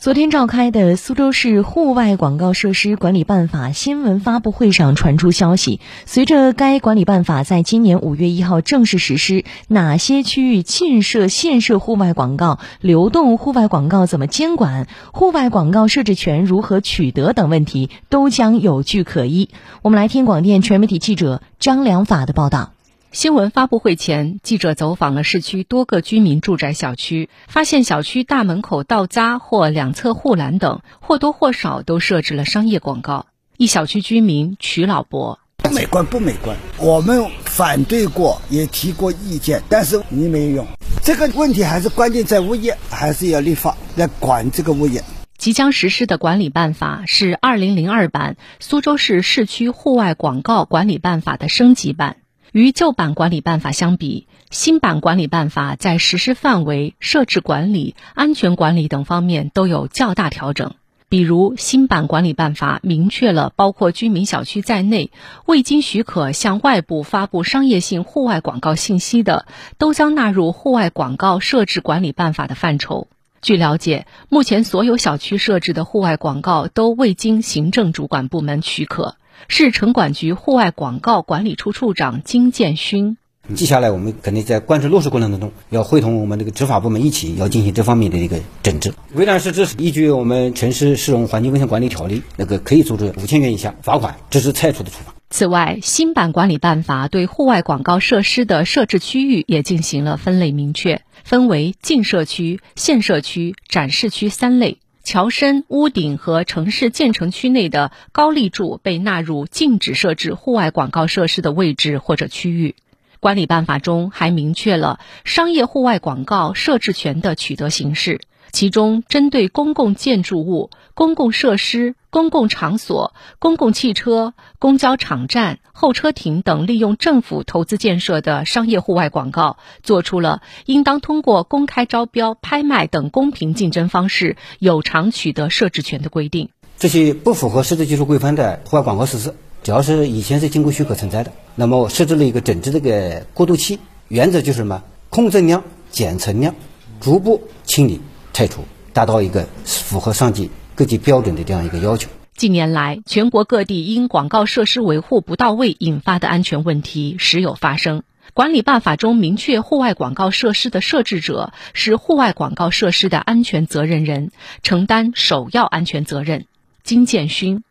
昨天召开的苏州市户外广告设施管理办法新闻发布会上传出消息，随着该管理办法在今年五月一号正式实施，哪些区域禁设限设户外广告、流动户外广告怎么监管、户外广告设置权如何取得等问题都将有据可依。我们来听广电全媒体记者张良法的报道。新闻发布会前，记者走访了市区多个居民住宅小区，发现小区大门口道匝或两侧护栏等或多或少都设置了商业广告。一小区居民曲老伯：不美观，不美观。我们反对过，也提过意见，但是你没有用。这个问题还是关键在物业，还是要立法来管这个物业。即将实施的管理办法是二零零二版苏州市市区户外广告管理办法的升级版。与旧版管理办法相比，新版管理办法在实施范围、设置管理、安全管理等方面都有较大调整。比如，新版管理办法明确了包括居民小区在内未经许可向外部发布商业性户外广告信息的，都将纳入户外广告设置管理办法的范畴。据了解，目前所有小区设置的户外广告都未经行政主管部门许可。市城管局户外广告管理处处长金建勋：接下来我们肯定在贯彻落实过程当中，要会同我们这个执法部门一起，要进行这方面的一个整治。违反实施，依据我们城市市容环境卫生管理条例，那个可以处处五千元以下罚款，这是拆除的处罚。此外，新版管理办法对户外广告设施的设置区域也进行了分类明确，分为禁设区、限设区、展示区三类。桥身、屋顶和城市建成区内的高立柱被纳入禁止设置户外广告设施的位置或者区域。管理办法中还明确了商业户外广告设置权的取得形式。其中，针对公共建筑物、公共设施、公共场所、公共汽车、公交场站、候车亭等利用政府投资建设的商业户外广告，作出了应当通过公开招标、拍卖等公平竞争方式有偿取得设置权的规定。这些不符合设置技术规范的户外广告实施，只要是以前是经过许可存在的，那么设置了一个整治这个过渡期，原则就是什么？控增量、减存量，逐步清理。拆除，达到一个符合上级各级标准的这样一个要求。近年来，全国各地因广告设施维护不到位引发的安全问题时有发生。管理办法中明确，户外广告设施的设置者是户外广告设施的安全责任人，承担首要安全责任。金建勋，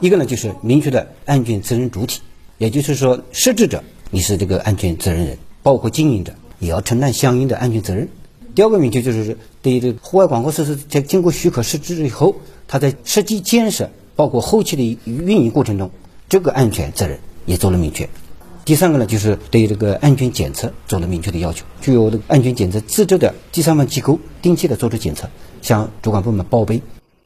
一个呢就是明确的安全责任主体，也就是说，设置者你是这个安全责任人，包括经营者也要承担相应的安全责任。第二个明确就是对于这个户外广告设施在经过许可设置以后，它在设计建设包括后期的运营过程中，这个安全责任也做了明确。第三个呢，就是对这个安全检测做了明确的要求，具有这个安全检测资质的第三方机构定期的做出检测，向主管部门报备。